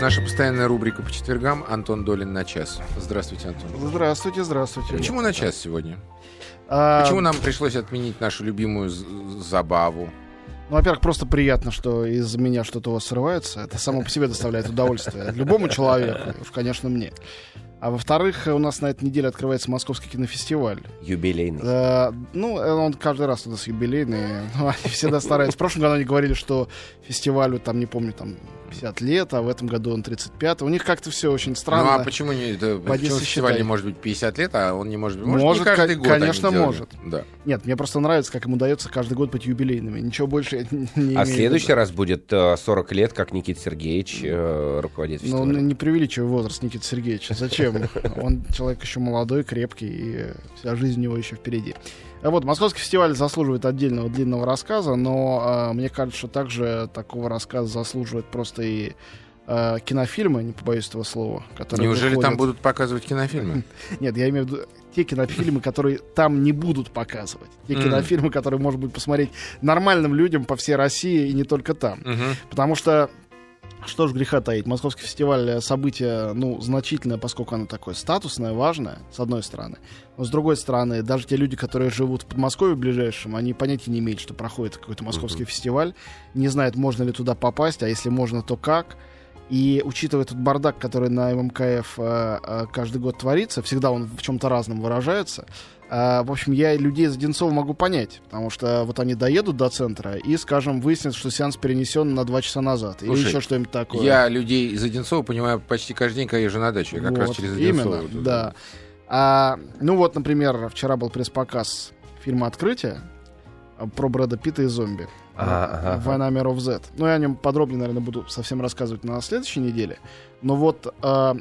Наша постоянная рубрика по четвергам «Антон Долин на час». Здравствуйте, Антон. Здравствуйте, здравствуйте. Почему на час сегодня? А, Почему нам пришлось отменить нашу любимую забаву? Ну, во-первых, просто приятно, что из меня что-то у вас срывается. Это само по себе доставляет удовольствие. Любому человеку, уж, конечно, мне. А во-вторых, у нас на этой неделе открывается Московский кинофестиваль. Юбилейный. Э, ну, э, он каждый раз у нас юбилейный. Ну, они всегда стараются. В прошлом году они говорили, что фестивалю, там, не помню, там, 50 лет, а в этом году он 35. У них как-то все очень странно. Ну а почему, не, это, Поди почему фестиваль не может быть 50 лет, а он не может быть? Может, Может, не каждый год конечно, может. Да. Нет, мне просто нравится, как им удается каждый год быть юбилейными. Ничего больше я не А в следующий раз будет э, 40 лет, как Никита Сергеевич э, руководит Ну, фестивалем. не преувеличивай возраст Никиты Сергеевича. Зачем? Он человек еще молодой, крепкий, и вся жизнь у него еще впереди. А Вот, Московский фестиваль заслуживает отдельного длинного рассказа, но а, мне кажется, что также такого рассказа заслуживают просто и а, кинофильмы, не побоюсь этого слова. Которые Неужели там выходят. будут показывать кинофильмы? Нет, я имею в виду те кинофильмы, которые там не будут показывать. Те кинофильмы, которые, может быть, посмотреть нормальным людям по всей России и не только там. Потому что, что ж греха таить, Московский фестиваль э, событие, ну, значительное, поскольку оно такое статусное, важное, с одной стороны. Но с другой стороны, даже те люди, которые живут в Подмосковье ближайшем, они понятия не имеют, что проходит какой-то московский фестиваль, не знают, можно ли туда попасть, а если можно, то как. И учитывая тот бардак, который на ММКФ э, э, каждый год творится, всегда он в чем-то разном выражается, э, в общем, я людей из Одинцова могу понять, потому что вот они доедут до центра и, скажем, выяснят, что сеанс перенесен на два часа назад или Слушай, еще что-нибудь такое. Я людей из Одинцова понимаю почти каждый день, когда езжу на дачу. Я как раз Вот, через Одинцово. Именно, туда. да. А, ну вот, например, вчера был пресс-показ фильма «Открытие» про Брэда Питта и зомби. А. «Война миров Z». Ну, я о нем подробнее, наверное, буду совсем рассказывать на следующей неделе. Но вот, а,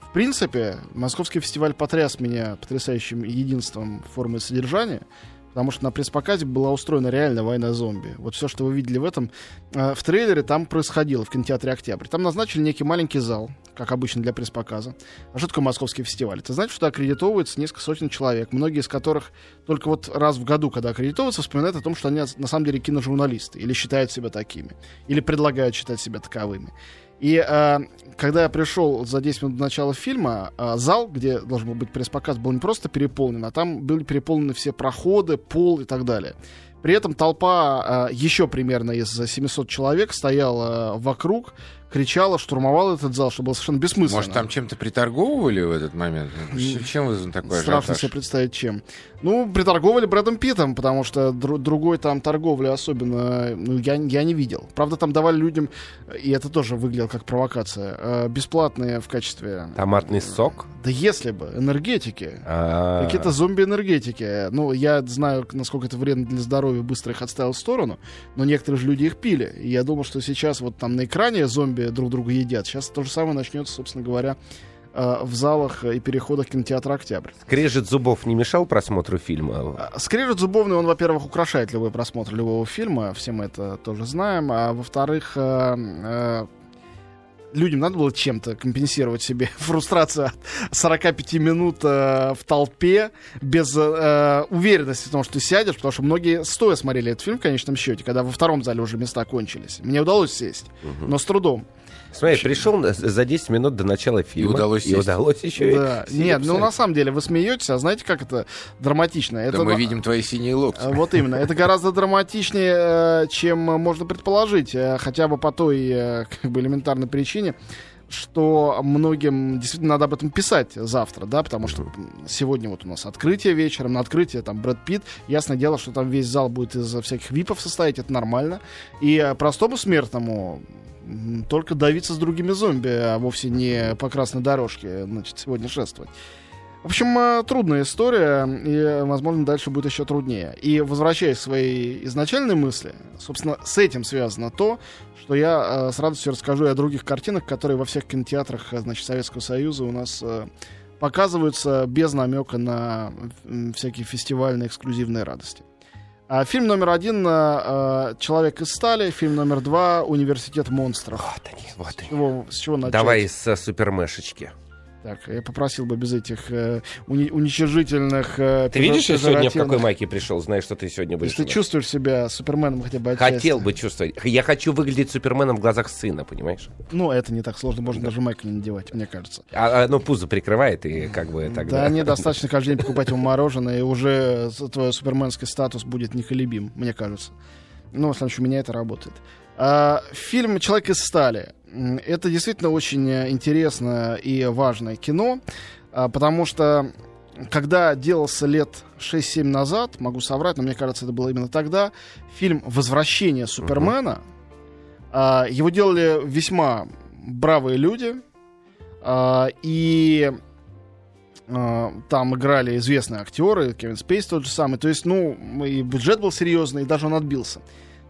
в принципе, Московский фестиваль потряс меня потрясающим единством формы содержания, потому что на пресс-показе была устроена реально война зомби. Вот все, что вы видели в этом, э, в трейлере там происходило в кинотеатре «Октябрь». Там назначили некий маленький зал, как обычно для пресс-показа. А что такое московский фестиваль? Это значит, что аккредитовывается несколько сотен человек, многие из которых только вот раз в году, когда аккредитовываются, вспоминают о том, что они на самом деле киножурналисты, или считают себя такими, или предлагают считать себя таковыми. И э, когда я пришел за 10 минут до начала фильма, э, зал, где должен был быть пресс-показ, был не просто переполнен, а там были переполнены все проходы, пол и так далее. При этом толпа э, еще примерно из 700 человек стояла э, вокруг, кричала, штурмовала этот зал, что было совершенно бессмысленно. Может, там чем-то приторговывали в этот момент? Чем вызван такой Страшно ажиотаж? себе представить, чем. Ну, приторговали Брэдом Питтом, потому что дру- другой там торговли особенно, ну, я, я не видел. Правда, там давали людям, и это тоже выглядело как провокация, э, бесплатные в качестве... Томатный сок. Да если бы, энергетики. А, Какие-то зомби-энергетики. Ну, я знаю, насколько это вредно для здоровья, быстро их отставил в сторону, но некоторые же люди их пили. И я думал, что сейчас вот там на экране зомби друг друга едят. Сейчас то же самое начнется, собственно говоря, э, в залах и переходах кинотеатра «Октябрь». Скрежет зубов не мешал просмотру фильма? А, Скрежет зубовный, он, во-первых, украшает любой просмотр любого фильма, все мы это тоже знаем, а во-вторых, э, э, людям надо было чем-то компенсировать себе фрустрацию от 45 минут э, в толпе без э, уверенности в том, что ты сядешь, потому что многие стоя смотрели этот фильм в конечном счете, когда во втором зале уже места кончились. Мне удалось сесть, но с трудом. Смотри, пришел за 10 минут до начала фильма. удалось И удалось еще и Да. сидя Нет, ну на самом деле вы смеетесь, а знаете, как это драматично? Да это мы на- видим твои синие локти. А, Вот именно. Это гораздо драматичнее, э, чем можно предположить. э, Хотя бы по той э, как бы элементарной причине, что многим действительно надо об этом писать завтра, да, потому что сегодня вот у нас открытие вечером, на открытие там Брэд Питт, ясное дело, что там весь зал будет из всяких випов состоять, это нормально, и простому смертному только давиться с другими зомби, а вовсе не по красной дорожке, значит, сегодня шествовать. В общем, э, трудная история, и, возможно, дальше будет еще труднее. И возвращаясь к своей изначальной мысли, собственно, с этим связано то, что я э, с радостью расскажу и о других картинах, которые во всех кинотеатрах, э, значит, Советского Союза у нас показываются без намека на всякие фестивальные эксклюзивные радости. А фильм номер один э, «Человек из стали», фильм номер два «Университет монстров». Вот они, вот они. С чего, с чего начать? Давай с э, супермешечки. Так, я попросил бы без этих э, уни- уничижительных... э, Ты видишь, я сегодня в какой майке пришел? Знаешь, что ты сегодня будешь. Если ты чувствуешь себя Суперменом хотя бы отчасти. Хотел бы чувствовать. Я хочу выглядеть Суперменом в глазах сына, понимаешь? Ну, это не так сложно, можно даже майку не надевать, мне кажется. А, а, ну, пузо прикрывает, и как бы тогда... Да, недостаточно каждый день покупать ему мороженое, и уже твой суперменский статус будет неколебим, мне кажется. Ну, в случае, у меня это работает. А, фильм «Человек из стали». Это действительно очень э, интересное и важное кино, а, потому что когда делался лет 6-7 назад, могу соврать, но мне кажется, это было именно тогда, фильм «Возвращение Супермена», а, его делали весьма бравые люди, а, и там играли известные актеры, Кевин Спейс тот же самый. То есть, ну, и бюджет был серьезный, и даже он отбился.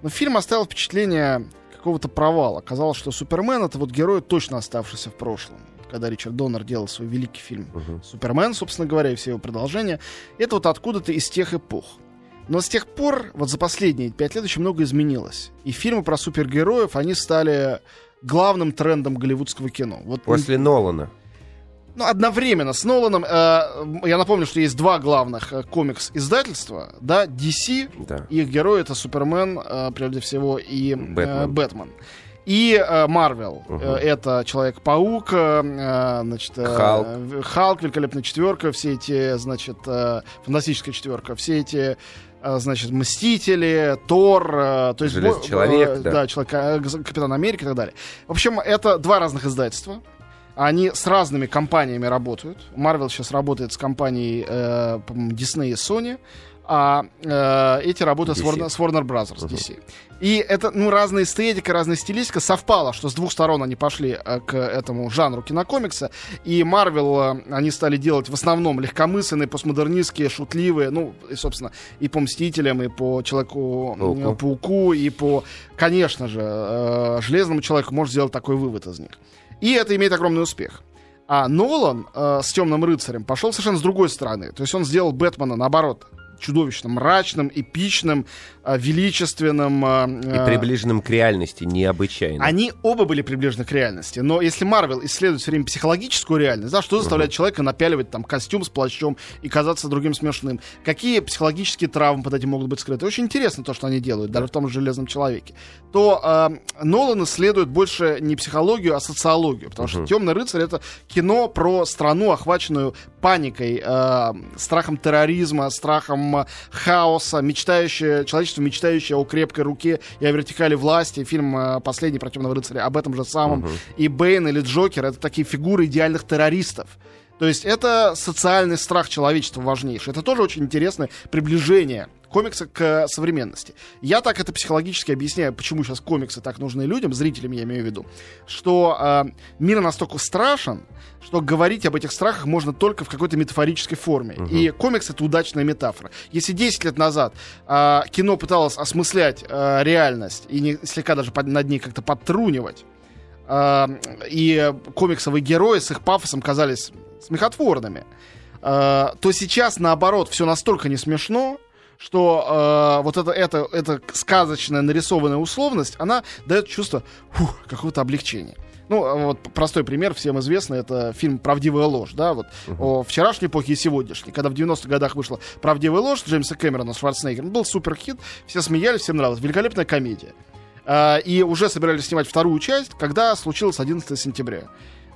Но фильм оставил впечатление какого-то провала. Казалось, что Супермен это вот герой, точно оставшийся в прошлом. Когда Ричард Доннер делал свой великий фильм Мгм. Супермен, собственно говоря, и все его продолжения, это вот откуда-то из тех эпох. Но с тех пор, вот за последние пять лет очень много изменилось. И фильмы про супергероев, они стали главным трендом голливудского кино. Вот После Нолана. Ну, одновременно с Ноланом, э, я напомню, что есть два главных э, комикс-издательства, да, DC, Да. их герой это Супермен, э, прежде всего, и э, Бэтмен. Бэтмен. И э, Марвел, Мгм. э, это Человек-паук, э, э, значит, э, Халк. Халк, Великолепная четверка, все эти, значит, э, Фантастическая четверка, все эти э, значит, Мстители, Тор, э, то есть... Железный бо- человек, э, да. человек, э, Капитан Америка и так далее. В общем, это два разных издательства. Они с разными компаниями работают. Marvel сейчас работает с компанией э, Disney и Sony, а э, эти работают с. Warner, с Warner Brothers, DC. И это, ну, разная эстетика, разная стилистика совпала, что с двух сторон они пошли э, к этому жанру кинокомикса. И Marvel э, они стали делать в основном легкомысленные, постмодернистские, шутливые, ну, и, собственно, и по Мстителям, и по Человеку-пауку, Пауку. пауку и по, конечно же, э, Железному Человеку можно сделать такой вывод из них. И это имеет огромный успех. А Нолан э, с Темным рыцарем пошел совершенно с другой стороны. То есть он сделал Бэтмена наоборот чудовищно мрачным, эпичным, э, величественным. э, И э, приближенным к реальности необычайно. они оба были приближены к реальности. Но если Марвел исследует все время психологическую реальность, да, что заставляет человека напяливать там костюм с плащом и казаться другим смешным? Какие психологические травмы под этим могут быть скрыты? Очень интересно то, что они делают, даже в том же Железном человеке. То э, Нолан исследует больше не психологию, а социологию. Потому что Темный рыцарь это кино про страну, охваченную паникой, э, страхом терроризма, страхом хаоса, мечтающее, человечество, мечтающее о крепкой руке и о вертикали власти. Фильм э, последний про темного рыцаря об этом же самом. И Бэйн или Джокер это такие фигуры идеальных террористов. То есть это социальный страх человечества важнейший. Это тоже очень интересное приближение комикса к современности. Я так это психологически объясняю, почему сейчас комиксы так нужны людям, зрителям я имею в виду, что э, мир настолько страшен, что говорить об этих страхах можно только в какой-то метафорической форме. И комикс это удачная метафора. Если 10 лет назад э, кино пыталось осмыслять э, реальность и не, слегка даже под- над ней как-то подтрунивать, э, и комиксовые герои с их пафосом казались смехотворными, э, то сейчас, наоборот, все настолько не смешно, что э, вот это, это, эта сказочная нарисованная условность, она дает чувство какого-то облегчения. Ну, а вот простой пример, всем известный, это фильм «Правдивая ложь», да, вот о вчерашней эпохе и сегодняшней. Когда в 90-х годах вышла «Правдивая ложь» Джеймса Кэмерона с Шварценеггером, был суперхит, все смеялись, всем нравилось, великолепная комедия. А, и уже собирались снимать вторую часть, когда случилось 11 сентября.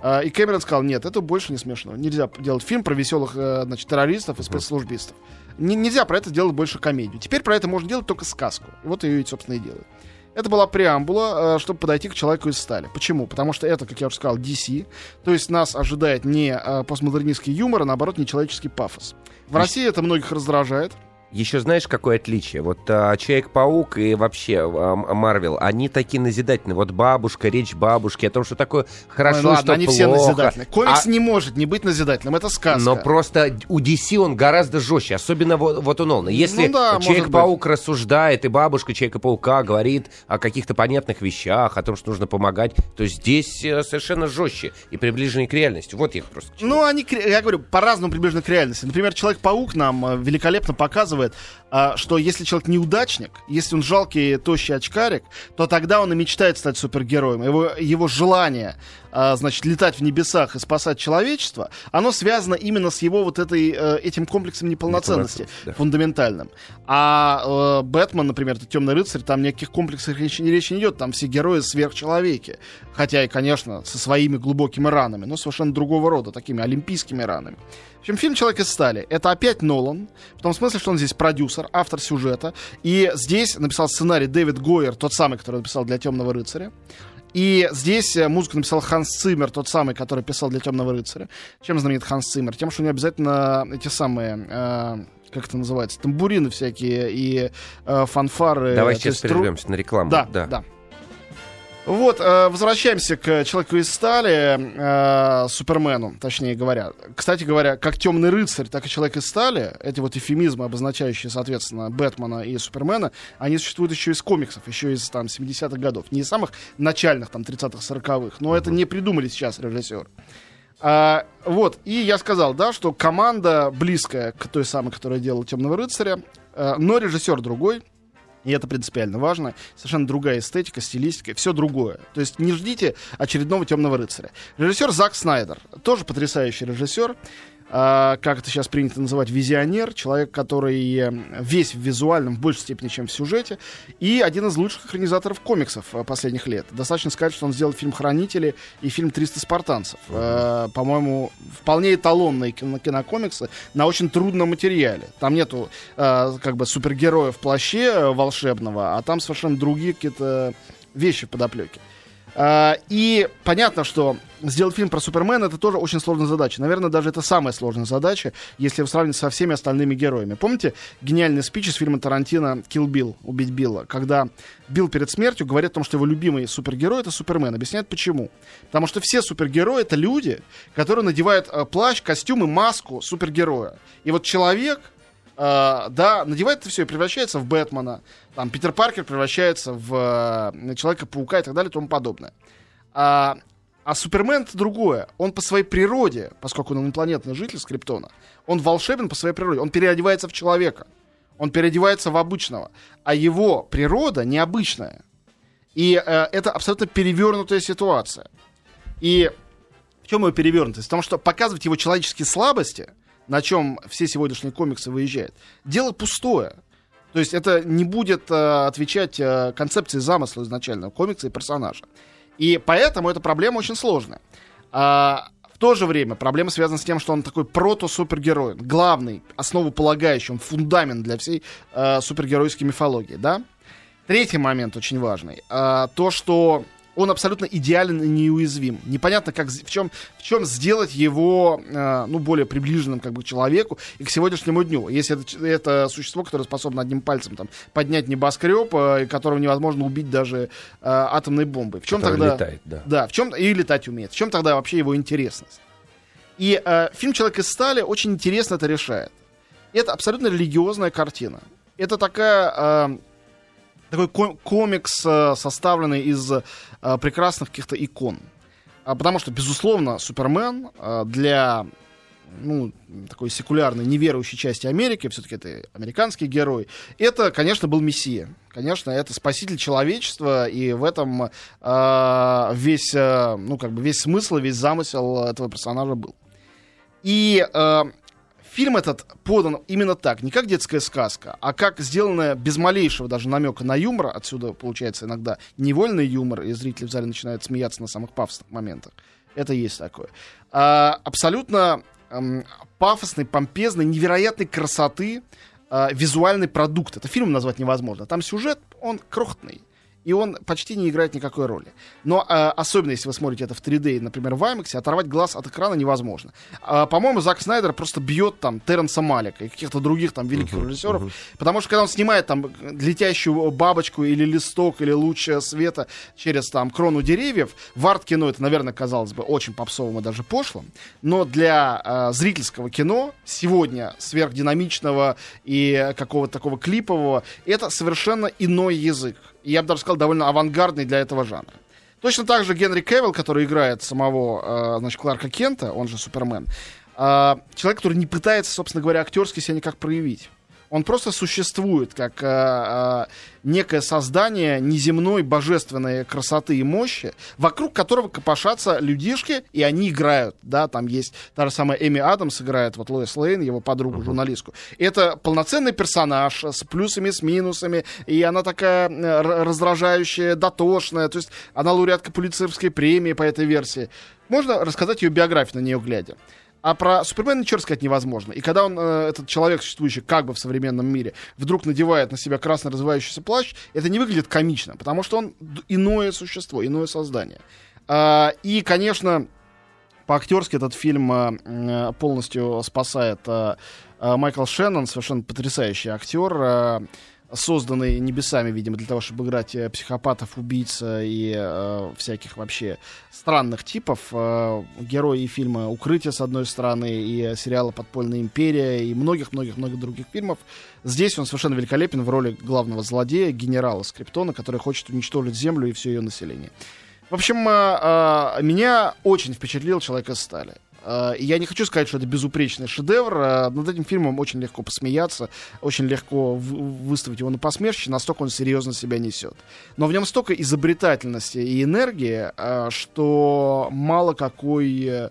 А, и Кэмерон сказал, нет, это больше не смешно. Нельзя делать фильм про веселых э, значит, террористов и спецслужбистов. Не- нельзя про это делать больше комедию. Теперь про это можно делать только сказку. И вот ее, собственно, и делают. Это была преамбула, э, чтобы подойти к человеку из стали. Почему? Потому что это, как я уже сказал, DC. То есть нас ожидает не э, постмодернистский юмор, а наоборот, нечеловеческий пафос. В России это многих раздражает. Еще знаешь, какое отличие? Вот а, Человек-паук и вообще а, Марвел, они такие назидательные. Вот бабушка, речь бабушки о том, что такое хорошо, Ой, ну ладно, что они плохо. все назидательные. Комикс А- не может не быть назидательным, это сказка. Но просто у DC он гораздо жестче, особенно вот, вот у Нолана. Если Ну да, Человек-паук рассуждает, и бабушка Человека-паука говорит о каких-то понятных вещах, о том, что нужно помогать, то здесь э, совершенно жестче и приближеннее к реальности. Вот я просто... Ну, они, я говорю, по-разному приближены к реальности. Например, Человек-паук нам э, великолепно показывает показывает, а, что если человек неудачник, если он жалкий, тощий очкарик, то тогда он и мечтает стать супергероем. Его, его желание, а, значит, летать в небесах и спасать человечество, оно связано именно с его вот этой, э, этим комплексом неполноценности да. фундаментальным. А э, Бэтмен, например, это темный рыцарь, там никаких комплексов речи, речи не идет, там все герои сверхчеловеки. Хотя и, конечно, со своими глубокими ранами, но совершенно другого рода, такими олимпийскими ранами. В общем, фильм «Человек из стали» — это опять Нолан, в том смысле, что он здесь продюсер, автор сюжета, и здесь написал сценарий Дэвид Гойер, тот самый, который написал для «Темного рыцаря». И здесь э, музыку написал Ханс Циммер, тот самый, который писал для Темного рыцаря. Чем знаменит Ханс Циммер? Тем, что у него обязательно эти самые э, как это называется, тамбурины всякие и э, фанфары. Давай сейчас прервемся тру... на рекламу. Да, да. да. Вот, э, возвращаемся к Человеку из стали, э, Супермену, точнее говоря. Кстати говоря, как Темный рыцарь, так и Человек из стали, эти вот эфемизмы, обозначающие, соответственно, Бэтмена и Супермена, они существуют еще из комиксов, еще из там 70-х годов. Не из самых начальных, там, 30-х, 40-х, но это не придумали сейчас режиссер. А, вот, и я сказал, да, что команда близкая к той самой, которая делала Темного рыцаря, э, но режиссер другой, и это принципиально важно. Совершенно другая эстетика, стилистика, все другое. То есть не ждите очередного темного рыцаря. Режиссер Зак Снайдер, тоже потрясающий режиссер. А, как это сейчас принято называть, визионер, человек, который э, весь в визуальном в большей степени, чем в сюжете, и один из лучших экранизаторов комиксов э, последних лет. Достаточно сказать, что он сделал фильм «Хранители» и фильм «300 спартанцев». Mm-hmm. По-моему, вполне эталонные кино- кинокомиксы на очень трудном материале. Там нету как бы супергероя в плаще волшебного, а там совершенно другие какие-то вещи в подоплеке. А, и понятно, что сделать фильм про Супермена это тоже очень сложная задача. Наверное, даже это самая сложная задача, если сравнить со всеми остальными героями. Помните гениальный спич из фильма Тарантино «Килл Билл», «Убить Билла», когда Билл перед смертью говорит о том, что его любимый супергерой — это Супермен. Объясняет почему. Потому что все супергерои — это люди, которые надевают э, плащ, костюм и маску супергероя. И вот человек, да, надевает это все и превращается в Бэтмена. Там Питер Паркер превращается в uh, Человека-паука и так далее и тому подобное. Uh, а Супермен это другое. Он по своей природе, поскольку он инопланетный житель Скриптона, он волшебен по своей природе. Он переодевается в человека. Он переодевается в обычного. А его природа необычная. И э, это абсолютно перевернутая ситуация. И в чем его перевернутость? В том, что показывать его человеческие слабости — на чем все сегодняшние комиксы выезжают, дело пустое. То есть это не будет э, отвечать э, концепции замысла изначального комикса и персонажа. И поэтому эта проблема очень сложная. А, в то же время проблема связана с тем, что он такой прото-супергерой, главный, основополагающий, он фундамент для всей э, супергеройской мифологии, да? Третий момент очень важный. Э, то, что он абсолютно идеален и неуязвим. Непонятно, как, в, чем, в чем сделать его э, ну, более приближенным как бы, к человеку и к сегодняшнему дню. Если это, это существо, которое способно одним пальцем там, поднять небоскреб, э, которого невозможно убить даже э, атомной бомбой. В чем тогда... летает, да. Да, в чем... и летать умеет. В чем тогда вообще его интересность? И э, фильм «Человек из стали» очень интересно это решает. Это абсолютно религиозная картина. Это такая... Э, такой комикс, э, составленный из э, прекрасных каких-то икон. А, потому что, безусловно, Супермен э, для ну, такой секулярной, неверующей части Америки, все-таки это американский герой, это, конечно, был Мессия. Конечно, это спаситель человечества, и в этом э, весь, э, ну, как бы весь смысл, весь замысел этого персонажа был. И фильм этот подан именно так, не как детская сказка, а как сделанная без малейшего даже намека на юмор. Отсюда получается иногда невольный юмор, и зрители в зале начинают смеяться на самых пафосных моментах. Это есть такое. А, абсолютно эм, пафосный, помпезный, невероятной красоты э, визуальный продукт. Это фильм назвать невозможно. Там сюжет, он крохотный и он почти не играет никакой роли. Но э, особенно если вы смотрите это в 3D, например, в IMAX, оторвать глаз от экрана невозможно. Э, по-моему, Зак Снайдер просто бьет там Терренса Малика и каких-то других там великих uh-huh, режиссеров, uh-huh. потому что когда он снимает там летящую бабочку или листок или луч света через там крону деревьев, в арт-кино это, наверное, казалось бы очень попсовым и даже пошлым, но для э, зрительского кино сегодня сверхдинамичного и какого-то такого клипового это совершенно иной язык я бы даже сказал, довольно авангардный для этого жанра. Точно так же Генри Кевилл, который играет самого, э, значит, Кларка Кента, он же Супермен, э, человек, который не пытается, собственно говоря, актерски себя никак проявить. Он просто существует как э, э, некое создание неземной божественной красоты и мощи, вокруг которого копошатся людишки, и они играют. Да, там есть та же самая Эми Адамс играет, вот Лоис Лейн, его подругу, журналистку. Это полноценный персонаж с плюсами, с минусами, и она такая э, раздражающая, дотошная, то есть она лауреатка Пулицерской премии по этой версии. Можно рассказать ее биографию на нее глядя. А про Супермена ничего сказать невозможно. И когда он, э, этот человек, существующий как бы в современном мире, вдруг надевает на себя красный развивающийся плащ, это не выглядит комично, потому что он иное существо, иное создание. А, и, конечно, по-актерски этот фильм э, полностью спасает э, Майкл Шеннон, совершенно потрясающий актер созданный небесами, видимо, для того, чтобы играть э, психопатов, убийц и э, всяких вообще странных типов. Э, герои фильма «Укрытие», с одной стороны, и сериала «Подпольная империя», и многих-многих-многих других фильмов. Здесь он совершенно великолепен в роли главного злодея, генерала Скриптона, который хочет уничтожить Землю и все ее население. В общем, э, э, меня очень впечатлил «Человек из стали». Э, я не хочу сказать, что это безупречный шедевр. Э, над этим фильмом очень легко посмеяться, очень легко выставить его на посмешище, настолько он серьезно себя несет. Но в нем столько изобретательности и энергии, э, что мало какой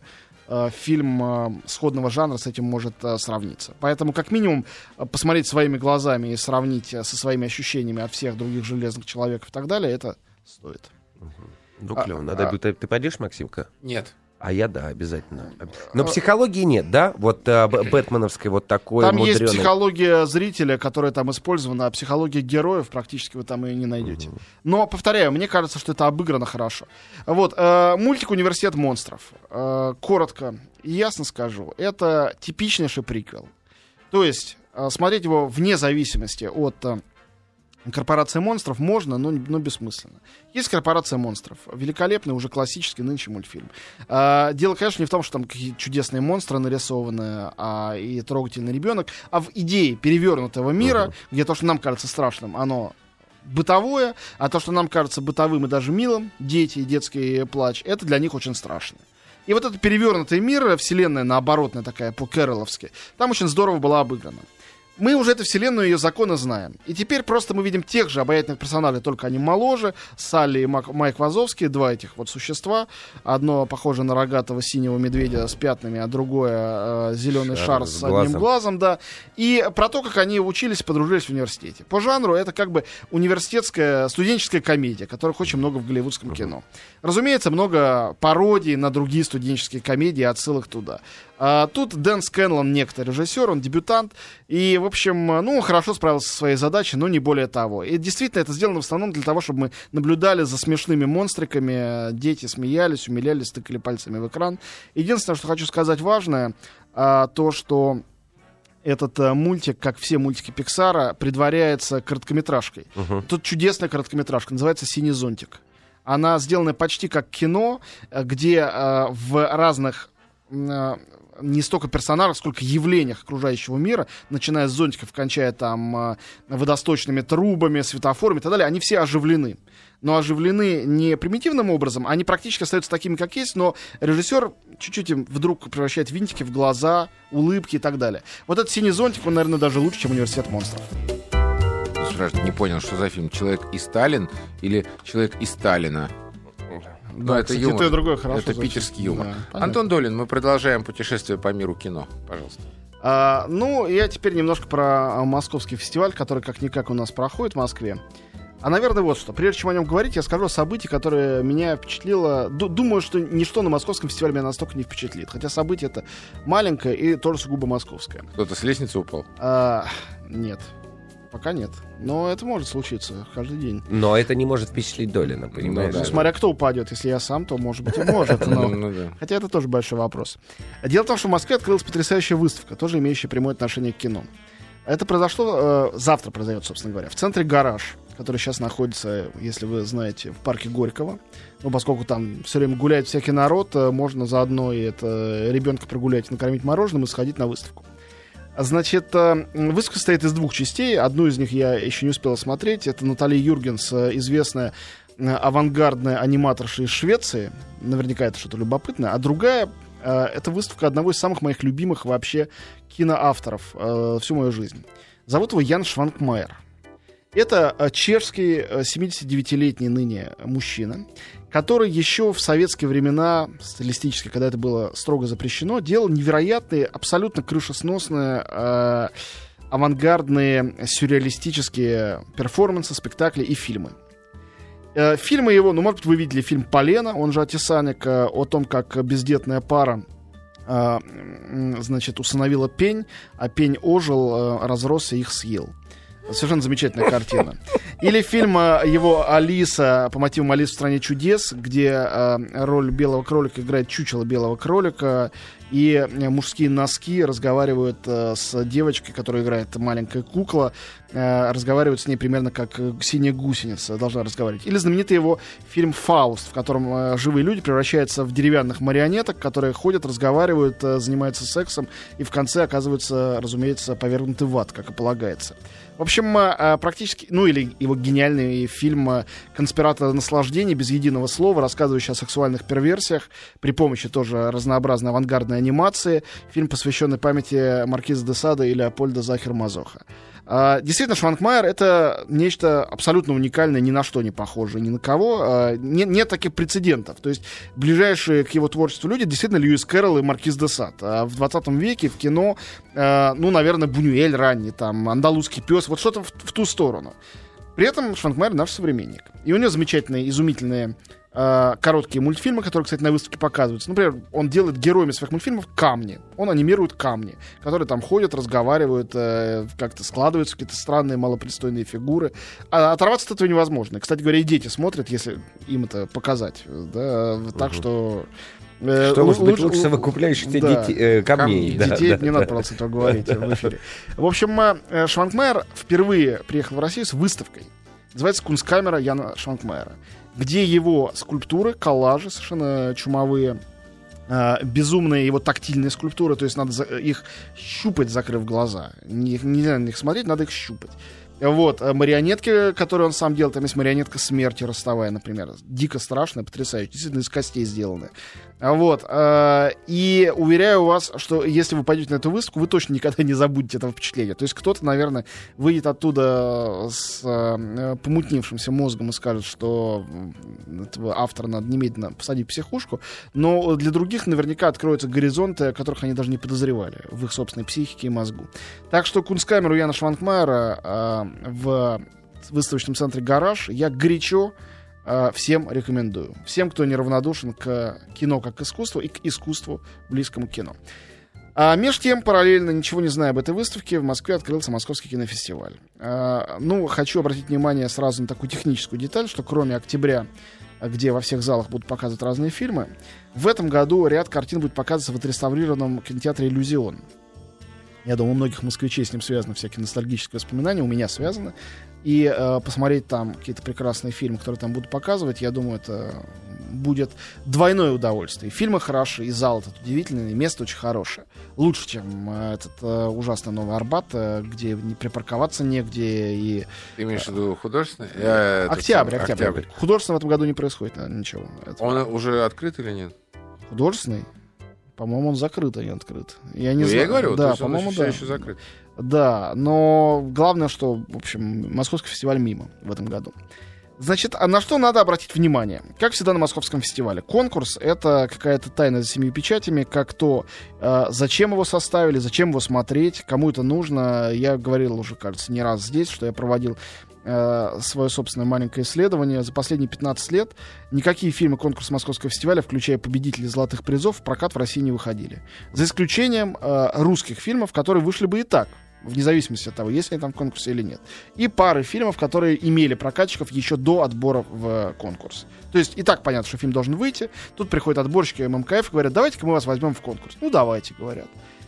фильм сходного жанра с этим может сравниться. Поэтому, как минимум, посмотреть своими глазами и сравнить со своими ощущениями от всех других железных человеков и так далее, это стоит. Ну, клево. Надо а, ты, ты пойдешь, Максимка? Нет. А я да, обязательно. Но психологии нет, да? Вот а, бэтменовской вот такой Там мудрёной... есть психология зрителя, которая там использована, а психология героев практически вы там и не найдете. Угу. Но, повторяю, мне кажется, что это обыграно хорошо. Вот, э, мультик «Университет монстров». Э, коротко и ясно скажу, это типичнейший приквел. То есть, э, смотреть его вне зависимости от... Э, Корпорация монстров можно, но, но бессмысленно. Есть корпорация монстров. Великолепный, уже классический нынче мультфильм. А, дело, конечно, не в том, что там какие чудесные монстры нарисованы а, и трогательный ребенок, а в идее перевернутого мира, uh-huh. где то, что нам кажется страшным, оно бытовое, а то, что нам кажется бытовым и даже милым, дети и детский плач, это для них очень страшно. И вот этот перевернутый мир, вселенная наоборотная такая, по-кэроловски, там очень здорово была обыграна мы уже эту вселенную, ее законы знаем. И теперь просто мы видим тех же обаятельных персонажей, только они моложе. Салли и Мак, Майк Вазовский, два этих вот существа. Одно похоже на рогатого синего медведя с пятнами, а другое э, зеленый шар, шар с, с одним глазом, да. И про то, как они учились, подружились в университете. По жанру это как бы университетская, студенческая комедия, которых очень много в голливудском кино. Разумеется, много пародий на другие студенческие комедии, отсылок туда. А, тут Дэн Скэнлон, некто режиссер, он дебютант, и, в общем, ну, хорошо справился со своей задачей, но не более того. И действительно, это сделано в основном для того, чтобы мы наблюдали за смешными монстриками, дети смеялись, умилялись, тыкали пальцами в экран. Единственное, что хочу сказать важное, а, то, что этот а, мультик, как все мультики Пиксара, предваряется короткометражкой. Uh-huh. Тут чудесная короткометражка, называется «Синий зонтик». Она сделана почти как кино, где э, в разных э, не столько персонажах, сколько явлениях окружающего мира, начиная с зонтиков, кончая там э, водосточными трубами, светофорами и так далее, они все оживлены. Но оживлены не примитивным образом, они практически остаются такими, как есть, но режиссер чуть-чуть им вдруг превращает винтики в глаза, улыбки и так далее. Вот этот синий зонтик, он, наверное, даже лучше, чем «Университет монстров». Спрашивают, не понял, что за фильм? «Человек и Сталин» или «Человек и Сталина»? Ну, это кстати, юмор. и другое хорошо. Это питерский юмор. Да, Антон Долин, мы продолжаем путешествие по миру кино. Пожалуйста. А, ну, я теперь немножко про а, московский фестиваль, который как-никак у нас проходит в Москве. А, наверное, вот что. Прежде чем о нем говорить, я скажу о событии, которое меня впечатлило. Д- думаю, что ничто на московском фестивале меня настолько не впечатлит. Хотя событие это маленькое и тоже сугубо московское. Кто-то с лестницы упал? А, нет. Пока нет. Но это может случиться каждый день. Но это не может впечатлить Долина, понимаешь? Ну, смотря кто упадет. Если я сам, то, может быть, и может. Но... Ну хотя это тоже большой вопрос. Дело в том, что в Москве открылась потрясающая выставка, тоже имеющая прямое отношение к кино. Это произошло, э, завтра произойдет, собственно говоря, в центре «Гараж», который сейчас находится, если вы знаете, в парке Горького. Ну, поскольку там все время гуляет всякий народ, э, можно заодно и это ребенка прогулять, накормить мороженым и сходить на выставку. Значит, э, выставка состоит из двух частей. Одну из них я еще не успел смотреть. Это Наталья Юргенс, э, известная э, авангардная аниматорша из Швеции. Наверняка это что-то любопытное. А другая это выставка одного из самых моих любимых вообще киноавторов всю мою жизнь. Зовут его Ян Шванкмайер. Это э, чешский э, 79-летний ныне мужчина, который еще в советские времена, стилистически, когда это было строго запрещено, делал невероятные, абсолютно крышесносные, э, авангардные, сюрреалистические перформансы, спектакли и фильмы. Э, фильмы его, ну, может быть, вы видели фильм «Полена», он же «Отесаник», э, о том, как бездетная пара э, значит, усыновила пень, а пень ожил, э, разросся и их съел. Совершенно замечательная картина. Или фильм э, его «Алиса» по мотивам «Алисы в стране чудес», где э, роль белого кролика играет чучело белого кролика, и э, мужские носки разговаривают э, с девочкой, которая играет маленькая кукла, э, разговаривают с ней примерно как синяя гусеница должна разговаривать. Или знаменитый его фильм «Фауст», в котором живые люди превращаются в деревянных марионеток, которые ходят, разговаривают, занимаются сексом, и в конце оказываются, разумеется, повергнуты в ад, как и полагается. В общем, э, практически, ну или его гениальный фильм «Конспиратор наслаждений» без единого слова, рассказывающий о сексуальных перверсиях при помощи тоже разнообразной авангардной анимации. Фильм, посвященный памяти Маркиза де Сада и Леопольда Захер-Мазоха. А, Действительно, Шванкмайер — это нечто абсолютно уникальное, ни на что не похожее, ни на кого. А, Нет, нет таких прецедентов. То есть ближайшие к его творчеству люди действительно Льюис Кэрролл и Маркиз де Сад. А В 20 веке в кино, а, ну, наверное, Бунюэль ранний, там, Андалузский пес, вот что-то в, в ту сторону. При этом Шванкмайер наш современник. И у него замечательные, изумительные э, короткие мультфильмы, которые, кстати, на выставке показываются. Например, он делает героями своих мультфильмов камни. Он анимирует камни, которые там ходят, разговаривают, э, как-то складываются какие-то странные, малопристойные фигуры. А оторваться от этого невозможно. Кстати говоря, и дети смотрят, если им это показать. Да, так что... э, Что может быть лучше- совокупляющихся да. дети- э, камней? Камней. да, Детей да, не надо да. про это говорить в эфире. В общем, э, Шванкмайер впервые приехал в Россию с выставкой. Называется «Кунсткамера Яна Шванкмайера», где его скульптуры, коллажи совершенно чумовые, э, безумные его тактильные скульптуры, то есть надо за- их щупать, закрыв глаза. Не- нельзя на них смотреть, надо их щупать. Вот, э, марионетки, которые он сам делал, там есть марионетка смерти ростовая, например. Дико страшная, потрясающая, действительно из костей сделанная. А Вот, э, и уверяю вас, что если вы пойдете на эту выставку, вы точно никогда не забудете этого впечатления. То есть кто-то, наверное, выйдет оттуда с э, помутневшимся мозгом и скажет, что этого автора надо немедленно посадить в психушку, но для других наверняка откроются горизонты, о которых они даже не подозревали в их собственной психике и мозгу. Так что кунсткамеру Яна Шванкмайера э, в выставочном центре «Гараж» я горячо всем рекомендую. Всем, кто неравнодушен к кино как к искусству и к искусству близкому кино. А меж тем, параллельно, ничего не зная об этой выставке, в Москве открылся Московский кинофестиваль. А, ну, хочу обратить внимание сразу на такую техническую деталь, что кроме октября, где во всех залах будут показывать разные фильмы, в этом году ряд картин будет показываться в отреставрированном кинотеатре «Иллюзион». Я думаю, у многих москвичей с ним связаны всякие ностальгические воспоминания, у меня связаны. И э, посмотреть там какие-то прекрасные фильмы, которые там будут показывать, я думаю, это будет двойное удовольствие. Фильмы хорошие, и зал этот удивительный, и место очень хорошее. Лучше, чем э, этот э, ужасный Новый Арбат, э, где не припарковаться негде. И... Ты имеешь в виду художественный? Э, этот Октябрь, самый, октябрь, Художественно в этом году не происходит ничего. Это Он уже открыт или нет? Художественный? По-моему, он закрыт, а не открыт. Я не Ну, знаю. я говорю, да, по-моему, да. еще закрыт. Да, но главное, что, в общем, Московский фестиваль мимо в этом году. Значит, а на что надо обратить внимание? Как всегда на Московском фестивале. Конкурс — это какая-то тайна за семью печатями, как то, э, зачем его составили, зачем его смотреть, кому это нужно. Я говорил уже, кажется, не раз здесь, что я проводил э, свое собственное маленькое исследование. За последние 15 лет никакие фильмы конкурса Московского фестиваля, включая победителей золотых призов, в прокат в России не выходили. За исключением э, русских фильмов, которые вышли бы и так, вне зависимости от того, есть ли они там в конкурсе или нет. И пары фильмов, которые имели прокатчиков еще до отбора в конкурс. То есть и так понятно, что фильм должен выйти. Тут приходят отборщики ММКФ и говорят, давайте-ка мы вас возьмем в конкурс. Ну, давайте, говорят.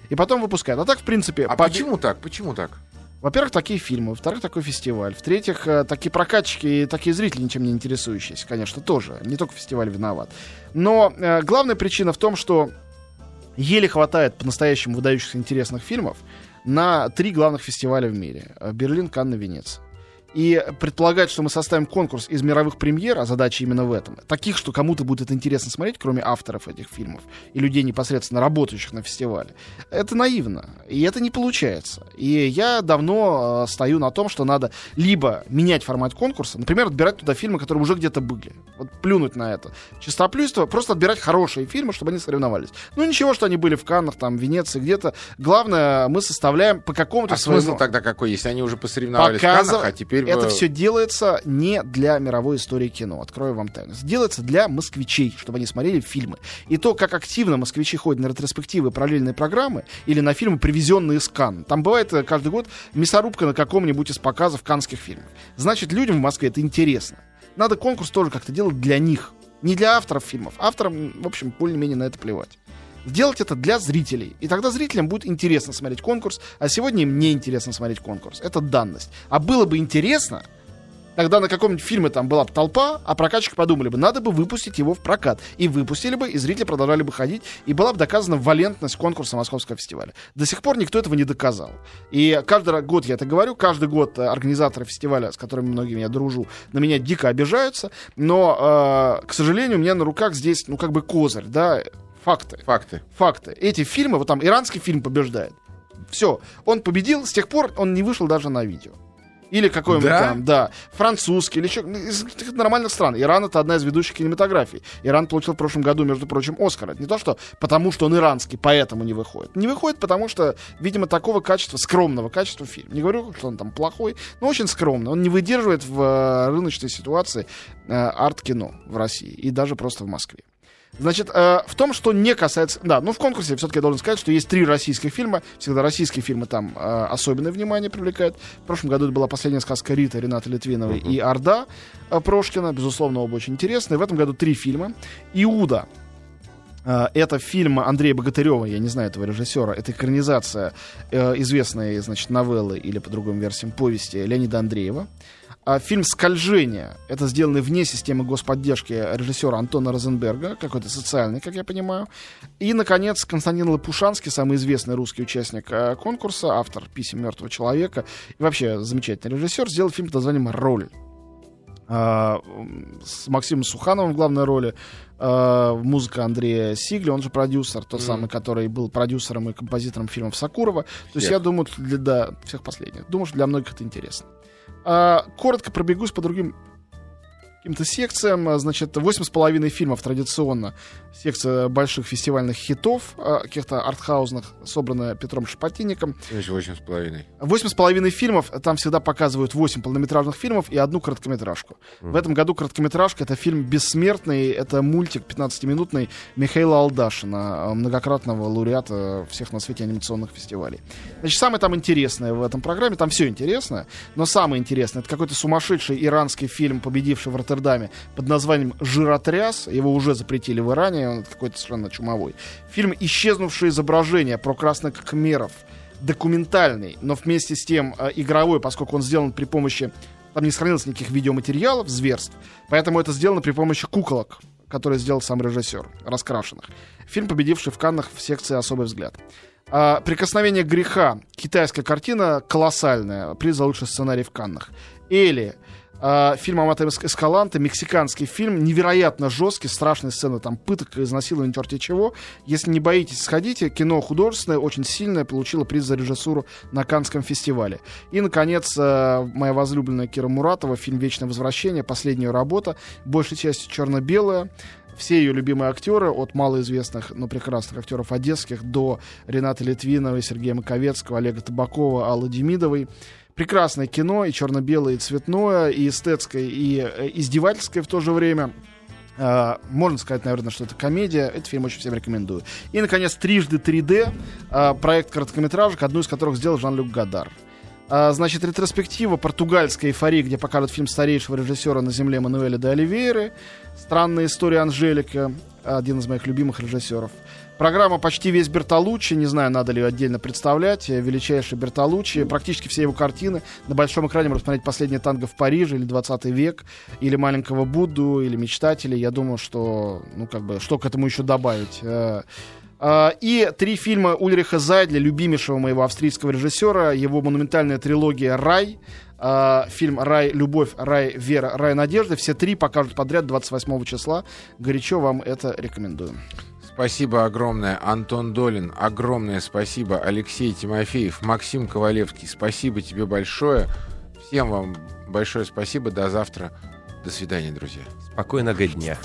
И потом выпускают. А так, в принципе... А побе- почему так? Почему так? Во-первых, такие фильмы, во-вторых, такой фестиваль, в-третьих, э, такие прокатчики и такие зрители, ничем не интересующиеся, конечно, тоже. Не только фестиваль виноват. Но э, главная причина в том, что еле хватает по-настоящему выдающихся интересных фильмов на три главных фестиваля в мире. Э, Берлин, Канн и Венеция. И предполагать, что мы составим конкурс из мировых премьер, а задача именно в этом, таких, что кому-то будет интересно смотреть, кроме авторов этих фильмов и людей, непосредственно работающих на фестивале, это наивно. И это не получается. И я давно э, стою на том, что надо либо менять формат конкурса, например, отбирать туда фильмы, которые уже где-то были. Вот плюнуть на это. Чистоплюйство, просто отбирать хорошие фильмы, чтобы они соревновались. Ну ничего, что они были в Каннах, там, в Венеции, где-то. Главное, мы составляем по какому-то А своему... смысл тогда какой, если они уже посоревновались в Показыв- Каннах, а теперь... Это э, все делается не для мировой истории кино, открою вам тайну. Делается для москвичей, чтобы они смотрели фильмы. И то, как активно москвичи ходят на ретроспективы, параллельные программы или на фильмы, привезенные из Кан. Там бывает э, каждый год мясорубка на каком-нибудь из показов канских фильмов. Значит, людям в Москве это интересно. Надо конкурс тоже как-то делать для них. Не для авторов фильмов. Авторам, в общем, более-менее на это плевать. Сделать это для зрителей. И тогда зрителям будет интересно смотреть конкурс, а сегодня им не интересно смотреть конкурс. Это данность. А было бы интересно, тогда на каком-нибудь фильме там была бы толпа, а прокатчики подумали бы, надо бы выпустить его в прокат. И выпустили бы, и зрители продолжали бы ходить, и была бы доказана валентность конкурса Московского фестиваля. До сих пор никто этого не доказал. И каждый год я это говорю, каждый год э, организаторы фестиваля, с которыми многими я дружу, на меня дико обижаются, но, э, к сожалению, у меня на руках здесь, ну, как бы козырь, да, факты Факты. факты. Эти фильмы, вот там иранский фильм побеждает. Все, он победил, с тех пор он не вышел даже на видео. Или какой-нибудь Да? там, да, французский, или еще из таких нормальных стран. Иран это одна из ведущих кинематографий. Иран получил в прошлом году, между прочим, Оскар. Это не то, что потому что он иранский, поэтому не выходит. Не выходит, потому что, видимо, такого качества, скромного качества фильм. Не говорю, что он там плохой, но очень скромный. Он не выдерживает в э, рыночной ситуации э, арт-кино в России и даже просто в Москве. Значит, э, в том, что не касается... Да, ну в конкурсе все-таки я должен сказать, что есть три российских фильма. Всегда российские фильмы там э, особенное внимание привлекают. В прошлом году это была последняя сказка Рита Рената Литвиновой и Орда э, Прошкина. Безусловно, оба очень интересные. В этом году три фильма. «Иуда». Э, Это фильм Андрея Богатырева, я не знаю этого режиссера. Это экранизация э, известной, значит, новеллы или по другим версиям повести Леонида Андреева. А фильм «Скольжение» — это сделанный вне системы господдержки режиссера Антона Розенберга, какой-то социальный, как я понимаю. И, наконец, Константин Лопушанский, самый известный русский участник э, конкурса, автор «Писем мертвого человека» и вообще замечательный режиссер, сделал фильм под названием «Роль». А, с Максимом Сухановым в главной роли, а, музыка Андрея Сигли, он же продюсер, тот Мгм. самый, который был продюсером и композитором фильмов Сакурова. То есть Всех. я думаю, для, да, всех последних. Думаю, что для многих это интересно. А, коротко пробегусь по другим каким-то секциям. А, Значит, восемь с половиной фильмов традиционно. Секция больших фестивальных хитов, а, каких-то артхаузных, собранная Петром Шапотинником. Восемь с половиной. Восемь с половиной фильмов, там всегда показывают восемь полнометражных фильмов и одну короткометражку. В этом году короткометражка — это фильм «Бессмертный», это мультик 15-минутный Михаила Алдашина, э, многократного лауреата всех на свете анимационных фестивалей. Значит, самое там интересное в этом программе, там все интересное, но самое интересное — это какой-то сумасшедший иранский фильм, победивший в Роттердаме под названием «Жиротряс», его уже запретили в Иране, он какой-то совершенно чумовой. Фильм «Исчезнувшие изображения» про красных кхмеров документальный, но вместе с тем э, игровой, поскольку он сделан при помощи... Там не сохранилось никаких видеоматериалов, зверств, поэтому это сделано при помощи куколок, которые сделал сам режиссер, раскрашенных. Фильм, победивший в Каннах в секции «Особый взгляд». А, «Прикосновение греха». Китайская картина колоссальная. Приз за лучший сценарий в Каннах. «Эли». А, фильм Амата Эскаланте, мексиканский фильм, невероятно жесткий, страшные сцены, там пыток, изнасилования, черти чего. Если не боитесь, сходите. Кино художественное, очень сильное, получило приз за режиссуру на Канском фестивале. И, наконец, э, моя возлюбленная Кира Муратова, фильм «Вечное возвращение», последняя работа, большей частью черно-белая. Все ее любимые актеры, от малоизвестных, но прекрасных актеров одесских до Рената Литвиновой, Сергея Маковецкого, Олега Табакова, Аллы Демидовой. Прекрасное кино, и черно-белое, и цветное, и эстетское, и э, издевательское в то же время. А, можно сказать, наверное, что это комедия. Этот фильм очень всем рекомендую. И, наконец, трижды 3D. а, проект короткометражек, одну из которых сделал Жан-Люк Гадар. А, значит, ретроспектива португальской эйфории, где покажут фильм старейшего режиссера на земле Мануэля де Оливейры. Странная история Анжелика, один из моих любимых режиссеров. Программа почти весь Бертолуччи, не знаю, надо ли отдельно представлять, э, величайший Бертолуччи, практически все его картины. На большом экране можно посмотреть «Последнее танго в Париже» или «20 век», или «Маленького Будду», или «Мечтатели». Я думаю, что, ну, как бы, что к этому еще добавить? Э, А, И три фильма Ульриха Зайдля, любимейшего моего австрийского режиссера, его монументальная трилогия «Рай», фильм «Рай, любовь», «Рай, вера», «Рай, надежда». Все три покажут подряд 28 числа. Горячо вам это рекомендую. Спасибо огромное, Антон Долин. Огромное спасибо, Алексей Тимофеев, Максим Ковалевский. Спасибо тебе большое. Всем вам большое спасибо. До завтра. До свидания, друзья. Спокойного дня.